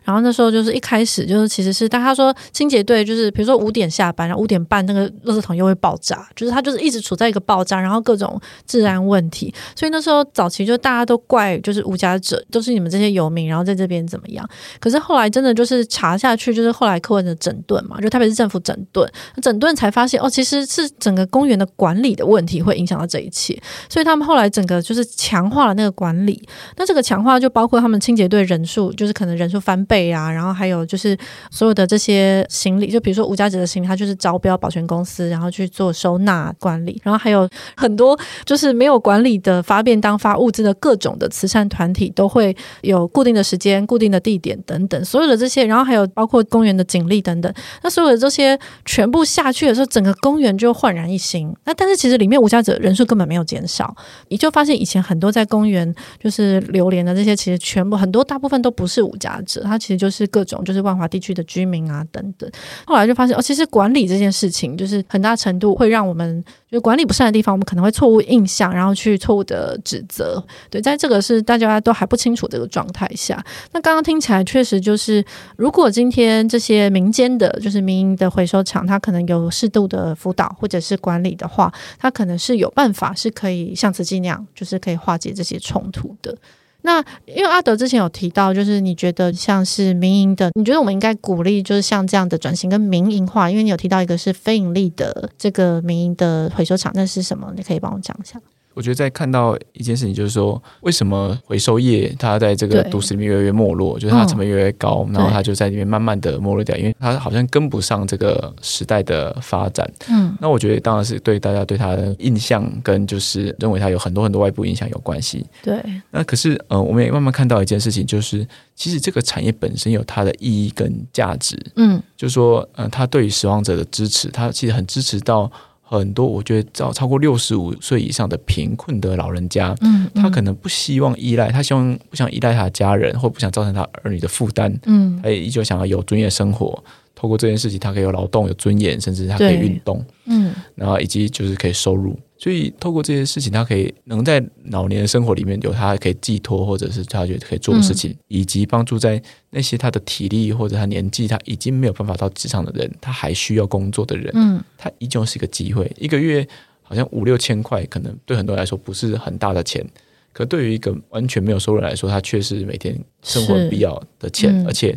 Speaker 1: 然后那时候就是一开始就是其实是，但他说清洁队就是比如说五点下班，然后五点半那个垃圾桶又会爆炸，就是他就是一直处在一个爆炸，然后各种治安问题。所以那时候早期就大家都怪就是无家者，都是你们这些游民，然后在这边怎么样？可是后来真的就是查下去，就是后来柯文的整顿嘛，就特别是政府整顿，整顿才发现哦，其实是整个公园的管理的问题会影响到这一切。所以他们后来整个就是强化了那个管理。那这个强化就包括他们清洁队人数，就是可能人数翻。倍啊，然后还有就是所有的这些行李，就比如说无家者的行李，他就是招标保全公司，然后去做收纳管理，然后还有很多就是没有管理的发便当、发物资的各种的慈善团体，都会有固定的时间、固定的地点等等，所有的这些，然后还有包括公园的警力等等，那所有的这些全部下去的时候，整个公园就焕然一新。那但是其实里面无家者人数根本没有减少，你就发现以前很多在公园就是流连的这些，其实全部很多大部分都不是无家者。它其实就是各种就是万华地区的居民啊等等，后来就发现哦，其实管理这件事情就是很大程度会让我们就管理不善的地方，我们可能会错误印象，然后去错误的指责。对，在这个是大家都还不清楚这个状态下，那刚刚听起来确实就是，如果今天这些民间的，就是民营的回收厂，它可能有适度的辅导或者是管理的话，它可能是有办法是可以像慈济那样，就是可以化解这些冲突的。那因为阿德之前有提到，就是你觉得像是民营的，你觉得我们应该鼓励，就是像这样的转型跟民营化。因为你有提到一个是非盈利的这个民营的回收厂，那是什么？你可以帮我讲一下。
Speaker 2: 我觉得在看到一件事情，就是说为什么回收业它在这个都市里面越来越没落，就是它成本越来越高，然后它就在里面慢慢的没落掉，因为它好像跟不上这个时代的发展。嗯，那我觉得当然是对大家对它的印象跟就是认为它有很多很多外部影响有关系。
Speaker 1: 对，
Speaker 2: 那可是呃，我们也慢慢看到一件事情，就是其实这个产业本身有它的意义跟价值。嗯，就是说呃，它对于死亡者的支持，它其实很支持到。很多我觉得超超过六十五岁以上的贫困的老人家，嗯，嗯，他可能不希望依赖，他希望不想依赖他的家人，或不想造成他儿女的负担，嗯，他也依旧想要有尊严生活。透过这件事情，他可以有劳动、有尊严，甚至他可以运动，嗯，然后以及就是可以收入。所以透过这些事情，他可以能在老年的生活里面有他可以寄托，或者是他觉得可以做的事情，嗯、以及帮助在那些他的体力或者他年纪他已经没有办法到职场的人，他还需要工作的人，嗯，他依旧是一个机会。一个月好像五六千块，可能对很多人来说不是很大的钱，可对于一个完全没有收入来说，他却是每天生活必要的钱，嗯、而且。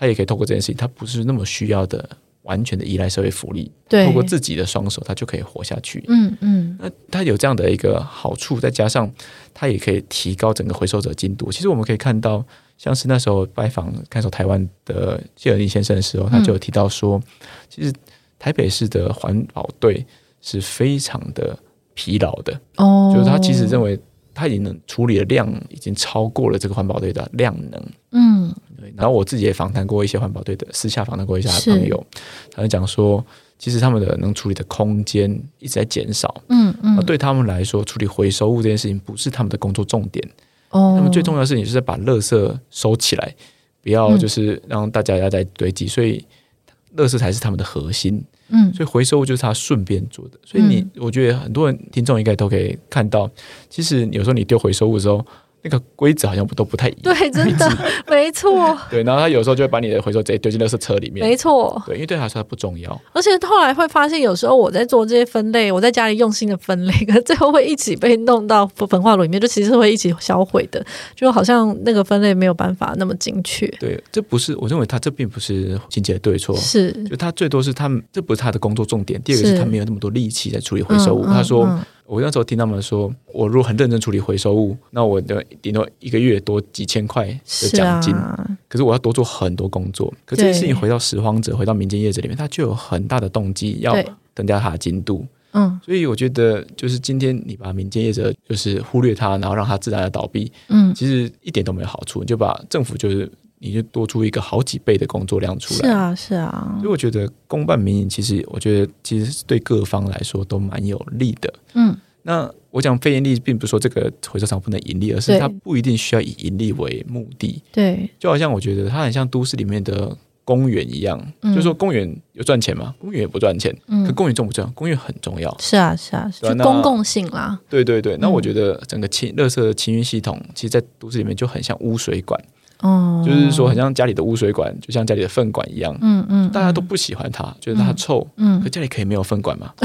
Speaker 2: 他也可以透过这件事情，他不是那么需要的，完全的依赖社会福利，对，透过自己的双手，他就可以活下去。嗯嗯，那他有这样的一个好处，再加上他也可以提高整个回收者进度。其实我们可以看到，像是那时候拜访看守台湾的谢尔利先生的时候，他就有提到说，嗯、其实台北市的环保队是非常的疲劳的。哦，就是他其实认为。他已经能处理的量已经超过了这个环保队的量能。嗯，对。然后我自己也访谈过一些环保队的，私下访谈过一下朋友，他就讲说，其实他们的能处理的空间一直在减少。嗯嗯。对他们来说，处理回收物这件事情不是他们的工作重点。哦。他们最重要的事情就是把垃圾收起来，不要就是让大家要再堆积，所以垃圾才是他们的核心。嗯，所以回收物就是他顺便做的，所以你，嗯、我觉得很多人听众应该都可以看到，其实有时候你丢回收物的时候。那个规则好像不都不太一样，
Speaker 1: 对，真的 没错。
Speaker 2: 对，然后他有时候就会把你的回收直接丢进垃圾车里面，
Speaker 1: 没错。
Speaker 2: 对，因为对他来说它不重要。
Speaker 1: 而且后来会发现，有时候我在做这些分类，我在家里用心的分类，可是最后会一起被弄到焚化炉里面，就其实是会一起销毁的，就好像那个分类没有办法那么精确。
Speaker 2: 对，这不是我认为他这并不是情节的对错，
Speaker 1: 是
Speaker 2: 就他最多是他这不是他的工作重点。第二个是他没有那么多力气在处理回收物。他说。我那时候听他们说，我如果很认真处理回收物，那我的顶多一个月多几千块的奖金。啊、可是我要多做很多工作。可这件事情回到拾荒者，回到民间业者里面，他就有很大的动机要增加他的精度。嗯，所以我觉得，就是今天你把民间业者就是忽略他，然后让他自然的倒闭，嗯，其实一点都没有好处。你就把政府就是。你就多出一个好几倍的工作量出来，
Speaker 1: 是啊，是啊。
Speaker 2: 所以我觉得公办民营，其实我觉得其实对各方来说都蛮有利的。嗯，那我讲非盈利，并不是说这个回收厂不能盈利，而是它不一定需要以盈利为目的。
Speaker 1: 对，
Speaker 2: 就好像我觉得它很像都市里面的公园一样，嗯、就是说公园有赚钱吗？公园也不赚钱。嗯，可公园重不重要？公园很重要。
Speaker 1: 是啊，是啊，就公共性啦。
Speaker 2: 对对对，那我觉得整个清垃圾清运系统，其实，在都市里面就很像污水管。哦，就是说，很像家里的污水管，就像家里的粪管一样。嗯嗯，大家都不喜欢它，觉得它臭。嗯，可家里可以没有粪管吗？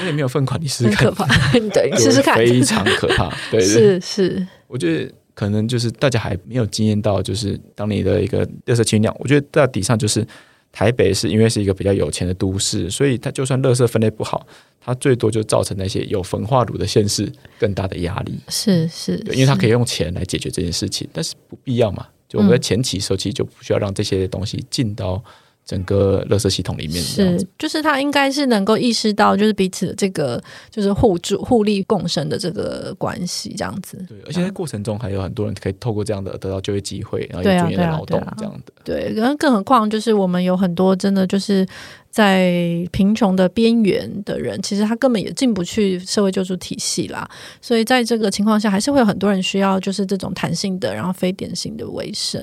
Speaker 2: 家里没有粪管，你试试看。可怕，对，试试看。非常可怕，对对。
Speaker 1: 是是，
Speaker 2: 我觉得可能就是大家还没有经验到，就是当你的一个垃圾清量，我觉得大底上就是。台北是因为是一个比较有钱的都市，所以它就算垃圾分类不好，它最多就造成那些有焚化炉的县市更大的压力。
Speaker 1: 是是，
Speaker 2: 对，因为它可以用钱来解决这件事情，但是不必要嘛。就我们在前期时候，其实就不需要让这些东西进到。整个垃圾系统里面
Speaker 1: 是，就是他应该是能够意识到，就是彼此的这个就是互助、互利共生的这个关系，这样子。
Speaker 2: 对，而且在过程中还有很多人可以透过这样的得到就业机会，然后有专业的劳动这样的。
Speaker 1: 对，然后更何况就是我们有很多真的就是。在贫穷的边缘的人，其实他根本也进不去社会救助体系啦。所以在这个情况下，还是会有很多人需要就是这种弹性的，然后非典型的维生。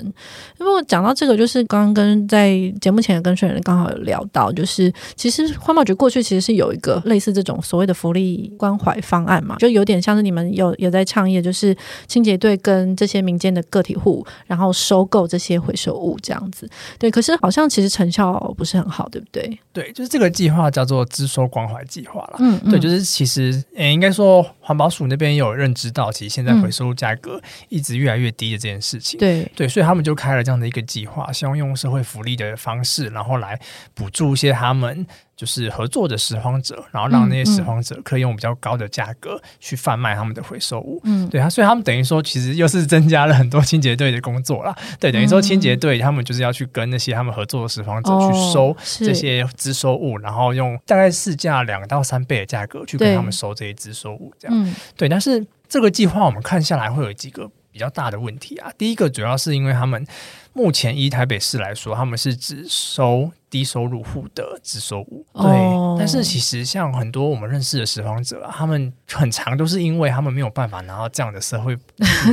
Speaker 1: 因为我讲到这个，就是刚刚跟在节目前的跟选人刚好有聊到，就是其实环保局过去其实是有一个类似这种所谓的福利关怀方案嘛，就有点像是你们有有在倡议，就是清洁队跟这些民间的个体户，然后收购这些回收物这样子。对，可是好像其实成效不是很好，对不对？
Speaker 3: 对，就是这个计划叫做“知收关怀计划”啦。嗯，嗯，对，就是其实，诶，应该说环保署那边也有认知到，其实现在回收价格一直越来越低的这件事情。对、嗯、对，所以他们就开了这样的一个计划，希望用社会福利的方式式，然后来补助一些他们。就是合作的拾荒者，然后让那些拾荒者可以用比较高的价格去贩卖他们的回收物。嗯，对啊，所以他们等于说，其实又是增加了很多清洁队的工作啦。对，等于说清洁队他们就是要去跟那些他们合作的拾荒者去收这些资收物，然后用大概市价两到三倍的价格去跟他们收这些资收物。这样，对。但是这个计划我们看下来会有几个比较大的问题啊。第一个主要是因为他们目前以台北市来说，他们是只收。低收入户的资收物，对，哦、但是其实像很多我们认识的拾荒者啊，他们很长都是因为他们没有办法拿到这样的社会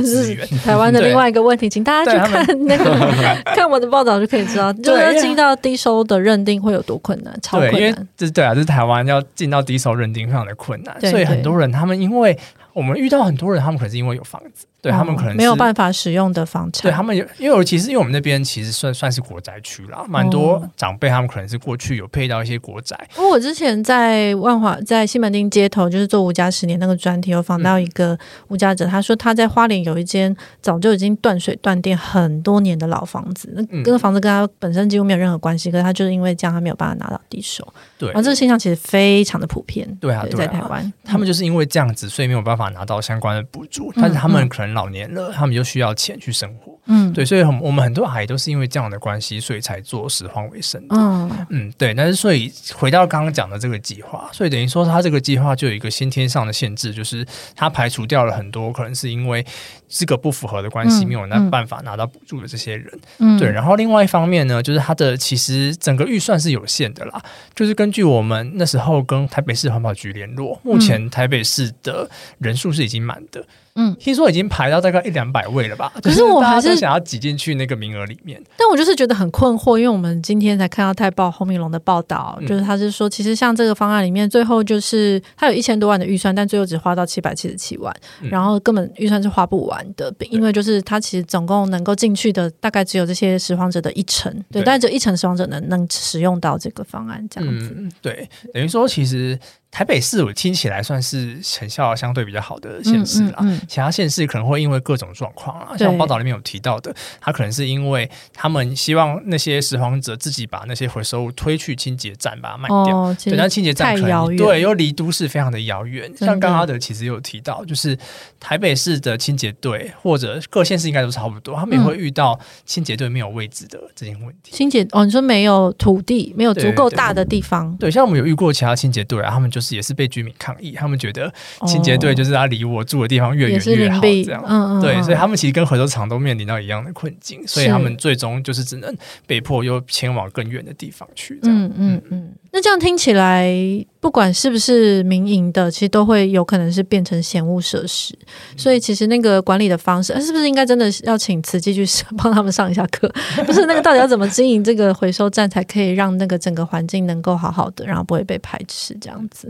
Speaker 3: 资源。
Speaker 1: 台湾的另外一个问题，请大家去看那个 看我的报道就可以知道，就是要进到低收的认定会有多困难，超困难。因为
Speaker 3: 这对啊，这是台湾要进到低收认定非常的困难，所以很多人他们因为我们遇到很多人，他们可能是因为有房子，对、哦、他们可能
Speaker 1: 没有办法使用的房产，
Speaker 3: 对他们有，因为其实因为我们那边其实算算是国宅区啦，蛮多长辈。他们可能是过去有配到一些国宅。
Speaker 1: 我之前在万华，在西门町街头，就是做吴家十年那个专题，有访到一个吴家者，嗯、他说他在花莲有一间早就已经断水断电很多年的老房子，那那个房子跟他本身几乎没有任何关系，可是他就是因为这样，他没有办法拿到低收。对，然后这个现象其实非常的普遍。
Speaker 3: 对啊，对
Speaker 1: 在台湾，
Speaker 3: 他们就是因为这样子，所以没有办法拿到相关的补助，但是他们可能老年了，他们就需要钱去生活。嗯，对，所以很我们很多阿姨都是因为这样的关系，所以才做拾荒为生的。嗯嗯，对。但是所以回到刚刚讲的这个计划，所以等于说他这个计划就有一个先天上的限制，就是他排除掉了很多可能是因为资格不符合的关系，没有那办法拿到补助的这些人。嗯，对。然后另外一方面呢，就是他的其实整个预算是有限的啦，就是根据我们那时候跟台北市环保局联络，目前台北市的人数是已经满的。嗯，听说已经排到大概一两百位了吧？可是我还是想要挤进去那个名额里面。
Speaker 1: 但我就是觉得很困惑，因为我们今天才看到泰报侯明龙的报道，嗯、就是他是说，其实像这个方案里面，最后就是他有一千多万的预算，但最后只花到七百七十七万，嗯、然后根本预算是花不完的，因为就是他其实总共能够进去的大概只有这些拾荒者的一成，对，对但只有一成拾荒者能能使用到这个方案这样子。
Speaker 3: 嗯、对，等于说其实。台北市我听起来算是成效相对比较好的县市啦，嗯嗯嗯、其他县市可能会因为各种状况啊，像报道里面有提到的，他可能是因为他们希望那些拾荒者自己把那些回收物推去清洁站把它卖掉，哦、对，但清洁站可能对又离都市非常的遥远。像刚刚阿德其实有提到，就是台北市的清洁队或者各县市应该都差不多，他们也会遇到清洁队没有位置的这些问题。
Speaker 1: 清洁哦，你说没有土地，没有足够大的地方，
Speaker 3: 对，像我们有遇过其他清洁队啊，他们就。就是也是被居民抗议，他们觉得清洁队就是他离我住的地方越远越好，这样，嗯嗯，对，所以他们其实跟回收厂都面临到一样的困境，所以他们最终就是只能被迫又迁往更远的地方去，这样，嗯嗯嗯。
Speaker 1: 那这样听起来，不管是不是民营的，其实都会有可能是变成嫌物设施。所以其实那个管理的方式，是不是应该真的要请慈济去 帮他们上一下课？不是那个到底要怎么经营这个回收站，才可以让那个整个环境能够好好的，然后不会被排斥这样子？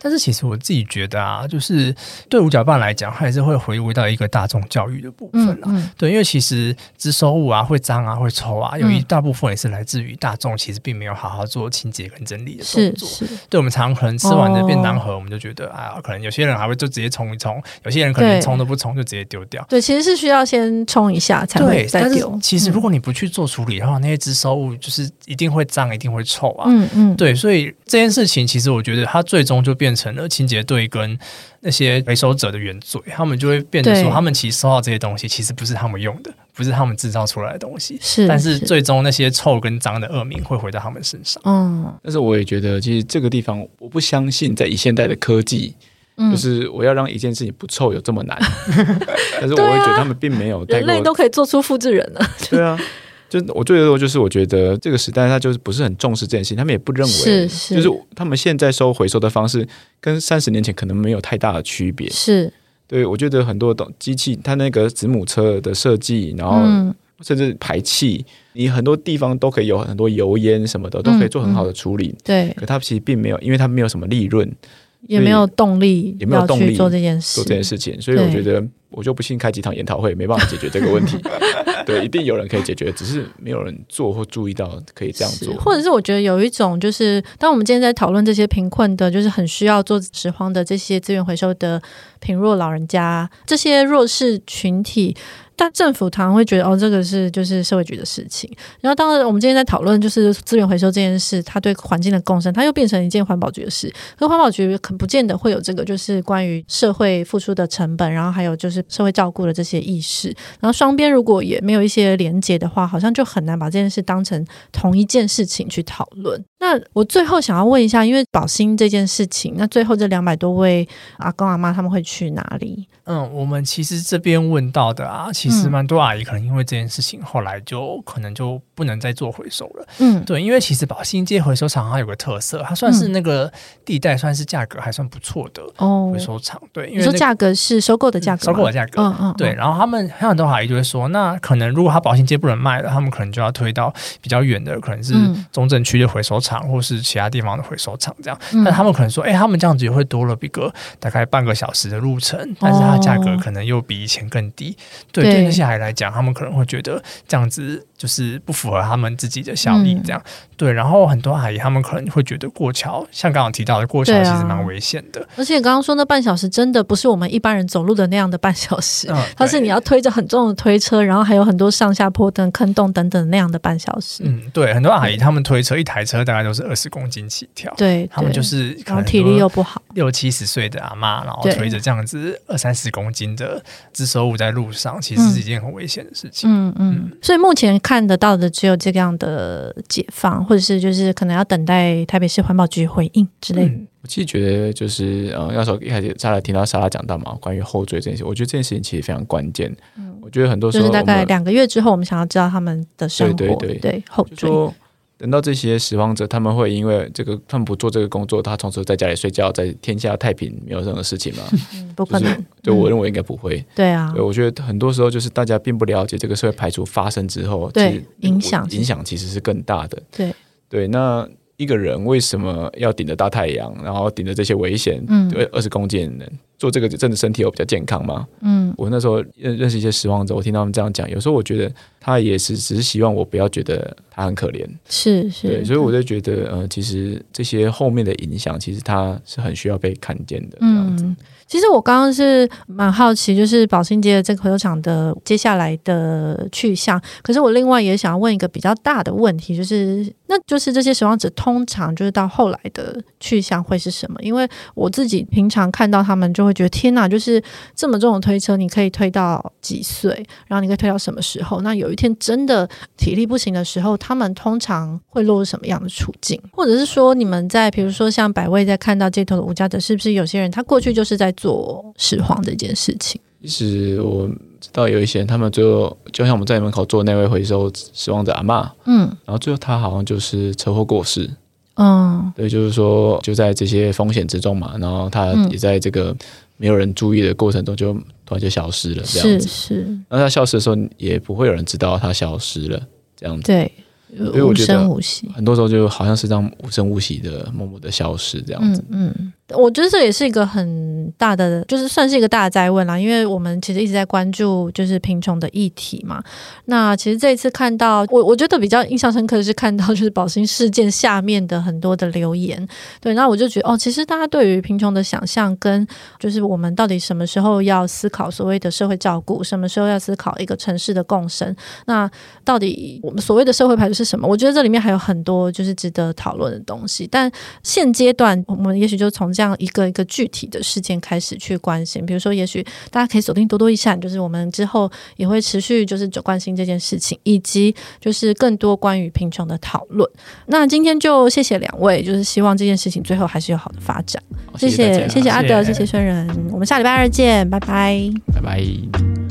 Speaker 3: 但是其实我自己觉得啊，就是对五角办来讲，还是会回归到一个大众教育的部分啦。嗯嗯、对，因为其实资收物啊会脏啊会臭啊，有一大部分也是来自于大众其实并没有好好做清洁跟整理的动作。是是对，我们常常可能吃完的便当盒，我们就觉得、哦、哎，可能有些人还会就直接冲一冲，有些人可能冲都不冲就直接丢掉。
Speaker 1: 对，其实是需要先冲一下才会再丢。
Speaker 3: 其实如果你不去做处理的话，嗯、那些资收物就是一定会脏，一定会臭啊。嗯嗯。对，所以这件事情其实我觉得它最终就变成了清洁队跟那些回收者的原罪，他们就会变成说，他们其实收到这些东西，其实不是他们用的，不是他们制造出来的东西。是，但是最终那些臭跟脏的恶名会回到他们身上。嗯，
Speaker 2: 但是我也觉得，其实这个地方，我不相信在以现代的科技，嗯、就是我要让一件事情不臭有这么难。但是我会觉得他们并没有
Speaker 1: 人类都可以做出复制人了。
Speaker 2: 对啊。就我最多就是我觉得这个时代他就是不是很重视这件事情，他们也不认为，是是就是他们现在收回收的方式跟三十年前可能没有太大的区别。是，对我觉得很多东机器，它那个子母车的设计，然后甚至排气，嗯、你很多地方都可以有很多油烟什么的，都可以做很好的处理。嗯嗯、对，可它其实并没有，因为它没有什么利润，
Speaker 1: 也没有动力，
Speaker 2: 也没有动力
Speaker 1: 做这件事，
Speaker 2: 做这件事情。所以我觉得，我就不信开几场研讨会没办法解决这个问题。对，一定有人可以解决，只是没有人做或注意到可以这样做。
Speaker 1: 或者是我觉得有一种，就是当我们今天在讨论这些贫困的，就是很需要做拾荒的这些资源回收的贫弱老人家，这些弱势群体。但政府常常会觉得哦，这个是就是社会局的事情。然后当然我们今天在讨论就是资源回收这件事，它对环境的共生，它又变成一件环保局的事。可环保局可不见得会有这个就是关于社会付出的成本，然后还有就是社会照顾的这些意识。然后双边如果也没有一些连接的话，好像就很难把这件事当成同一件事情去讨论。那我最后想要问一下，因为保心这件事情，那最后这两百多位阿公阿妈他们会去哪里？
Speaker 3: 嗯，我们其实这边问到的啊，其实蛮多阿姨可能因为这件事情，后来就可能就不能再做回收了。嗯，对，因为其实保新街回收厂它有个特色，它算是那个地带算是价格还算不错的哦回收厂。对，因为、那
Speaker 1: 个、说价格是收购的价格，
Speaker 3: 收购的价格。嗯嗯。对，然后他们还有很多阿姨就会说，那可能如果他保新街不能卖了，他们可能就要推到比较远的，可能是中正区的回收厂，或是其他地方的回收厂这样。那他们可能说，哎，他们这样子也会多了一个大概半个小时的路程，但是它价格可能又比以前更低。对，对那些海来讲，他们可能会觉得这样子就是不符合他们自己的效益，这样。对，然后很多阿姨他们可能会觉得过桥，像刚刚提到的过桥其实蛮危险的。
Speaker 1: 而且刚刚说那半小时真的不是我们一般人走路的那样的半小时，它是你要推着很重的推车，然后还有很多上下坡等坑洞等等那样的半小时。
Speaker 3: 嗯，对，很多阿姨他们推车一台车大概都是二十公斤起跳。对，他们就是可能
Speaker 1: 体力又不好，
Speaker 3: 六七十岁的阿妈，然后推着这样子二三十公斤的资收物在路上，其实是一件很危险的事情。
Speaker 1: 嗯嗯，嗯。所以目前看得到的只有这样的解放，或者是就是可能要等待台北市环保局回应之类的。
Speaker 2: 嗯、我其实觉得就是呃，要说一开始莎拉听到莎拉讲到嘛，关于后缀这件事，我觉得这件事情其实非常关键。嗯，我觉得很多时候
Speaker 1: 就是大概两个月之后，我们想要知道他们的生活，
Speaker 2: 对对对，
Speaker 1: 对后追。
Speaker 2: 等到这些拾荒者，他们会因为这个，他们不做这个工作，他从此在家里睡觉，在天下太平，没有任何事情吗？
Speaker 1: 嗯、不可能。
Speaker 2: 对、就是，我认为应该不会。
Speaker 1: 嗯、对啊。
Speaker 2: 对，我觉得很多时候就是大家并不了解这个社会排除发生之后，
Speaker 1: 对影响
Speaker 2: 影响其实是更大的。
Speaker 1: 对
Speaker 2: 对，那一个人为什么要顶着大太阳，然后顶着这些危险，嗯，二十公斤的人？做这个真的身体有比较健康吗？嗯，我那时候认认识一些拾荒者，我听他们这样讲，有时候我觉得他也是只是希望我不要觉得他很可怜，
Speaker 1: 是是，
Speaker 2: 对，所以我就觉得呃，其实这些后面的影响，其实他是很需要被看见的。这样子。嗯，
Speaker 1: 其实我刚刚是蛮好奇，就是宝兴街的这个回收厂的接下来的去向。可是我另外也想要问一个比较大的问题，就是那就是这些拾荒者通常就是到后来的去向会是什么？因为我自己平常看到他们就。会觉得天哪，就是这么重的推车，你可以推到几岁？然后你可以推到什么时候？那有一天真的体力不行的时候，他们通常会落入什么样的处境？或者是说，你们在比如说像百位在看到街头的无家者，是不是有些人他过去就是在做拾荒这件事情？
Speaker 2: 其实我知道有一些人，他们最后就像我们在门口做那位回收拾荒者阿嬷，嗯，然后最后他好像就是车祸过世。嗯，对，就是说就在这些风险之中嘛，然后他也在这个没有人注意的过程中，就突然就消失了，这样子。是是。那他消失的时候，也不会有人知道他消失了，这样子。
Speaker 1: 对，因为我觉得
Speaker 2: 很多时候就好像是这样无声无息的、默默的消失，这样子。嗯。嗯
Speaker 1: 我觉得这也是一个很大的，就是算是一个大的哉问啦，因为我们其实一直在关注就是贫穷的议题嘛。那其实这一次看到，我我觉得比较印象深刻的是看到就是宝兴事件下面的很多的留言，对，那我就觉得哦，其实大家对于贫穷的想象跟就是我们到底什么时候要思考所谓的社会照顾，什么时候要思考一个城市的共生，那到底我们所谓的社会排除是什么？我觉得这里面还有很多就是值得讨论的东西。但现阶段我们也许就从这样一个一个具体的事件开始去关心，比如说，也许大家可以锁定多多益善，就是我们之后也会持续就是走关心这件事情，以及就是更多关于贫穷的讨论。那今天就谢谢两位，就是希望这件事情最后还是有好的发展。谢谢谢谢阿德，谢谢孙仁，我们下礼拜二见，拜拜，
Speaker 2: 拜拜。